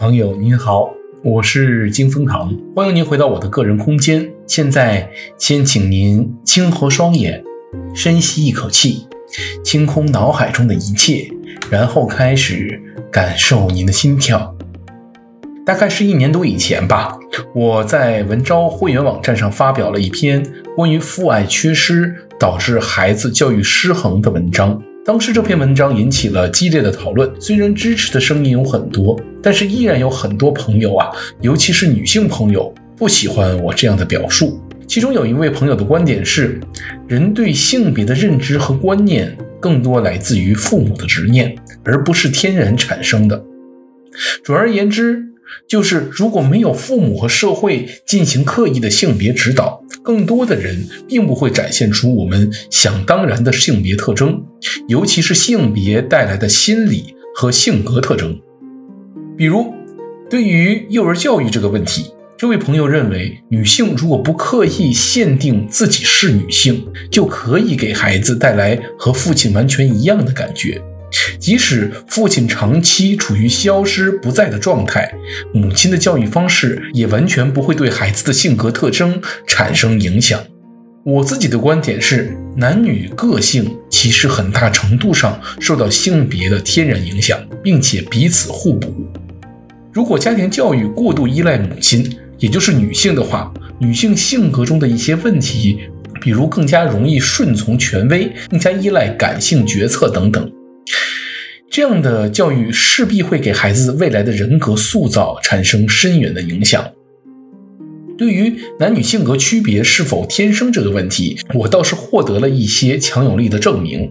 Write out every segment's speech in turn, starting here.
朋友您好，我是金风堂，欢迎您回到我的个人空间。现在，先请您轻合双眼，深吸一口气，清空脑海中的一切，然后开始感受您的心跳。大概是一年多以前吧，我在文昭会员网站上发表了一篇关于父爱缺失导致孩子教育失衡的文章。当时这篇文章引起了激烈的讨论，虽然支持的声音有很多，但是依然有很多朋友啊，尤其是女性朋友不喜欢我这样的表述。其中有一位朋友的观点是，人对性别的认知和观念更多来自于父母的执念，而不是天然产生的。总而言之，就是如果没有父母和社会进行刻意的性别指导，更多的人并不会展现出我们想当然的性别特征，尤其是性别带来的心理和性格特征。比如，对于幼儿教育这个问题，这位朋友认为，女性如果不刻意限定自己是女性，就可以给孩子带来和父亲完全一样的感觉。即使父亲长期处于消失不在的状态，母亲的教育方式也完全不会对孩子的性格特征产生影响。我自己的观点是，男女个性其实很大程度上受到性别的天然影响，并且彼此互补。如果家庭教育过度依赖母亲，也就是女性的话，女性性格中的一些问题，比如更加容易顺从权威，更加依赖感性决策等等。这样的教育势必会给孩子未来的人格塑造产生深远的影响。对于男女性格区别是否天生这个问题，我倒是获得了一些强有力的证明。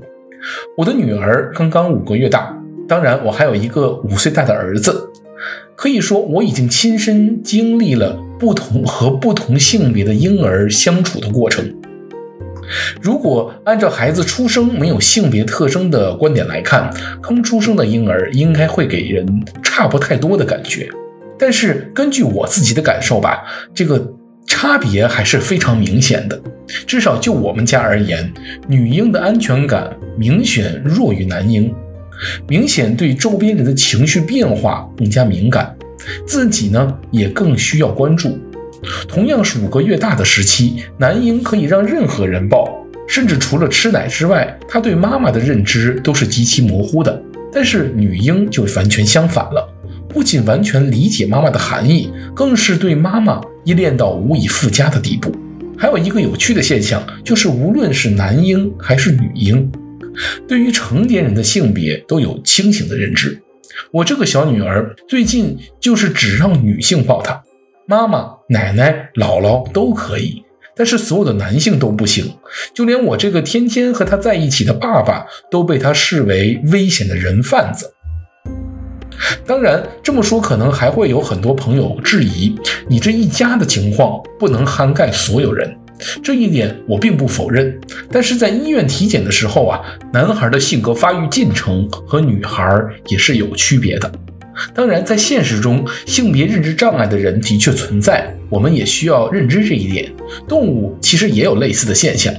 我的女儿刚刚五个月大，当然我还有一个五岁大的儿子。可以说，我已经亲身经历了不同和不同性别的婴儿相处的过程。如果按照孩子出生没有性别特征的观点来看，刚出生的婴儿应该会给人差不太多的感觉。但是根据我自己的感受吧，这个差别还是非常明显的。至少就我们家而言，女婴的安全感明显弱于男婴，明显对周边人的情绪变化更加敏感，自己呢也更需要关注。同样是五个月大的时期，男婴可以让任何人抱，甚至除了吃奶之外，他对妈妈的认知都是极其模糊的。但是女婴就完全相反了，不仅完全理解妈妈的含义，更是对妈妈依恋到无以复加的地步。还有一个有趣的现象，就是无论是男婴还是女婴，对于成年人的性别都有清醒的认知。我这个小女儿最近就是只让女性抱她。妈妈、奶奶、姥姥都可以，但是所有的男性都不行。就连我这个天天和他在一起的爸爸，都被他视为危险的人贩子。当然，这么说可能还会有很多朋友质疑，你这一家的情况不能涵盖所有人。这一点我并不否认，但是在医院体检的时候啊，男孩的性格发育进程和女孩也是有区别的。当然，在现实中，性别认知障碍的人的确存在，我们也需要认知这一点。动物其实也有类似的现象，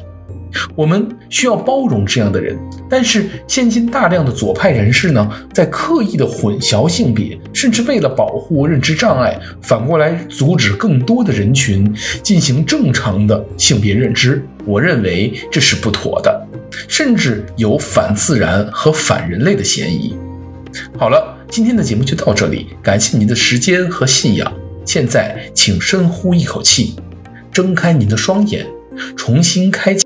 我们需要包容这样的人。但是，现今大量的左派人士呢，在刻意的混淆性别，甚至为了保护认知障碍，反过来阻止更多的人群进行正常的性别认知。我认为这是不妥的，甚至有反自然和反人类的嫌疑。好了。今天的节目就到这里，感谢您的时间和信仰。现在，请深呼一口气，睁开您的双眼，重新开启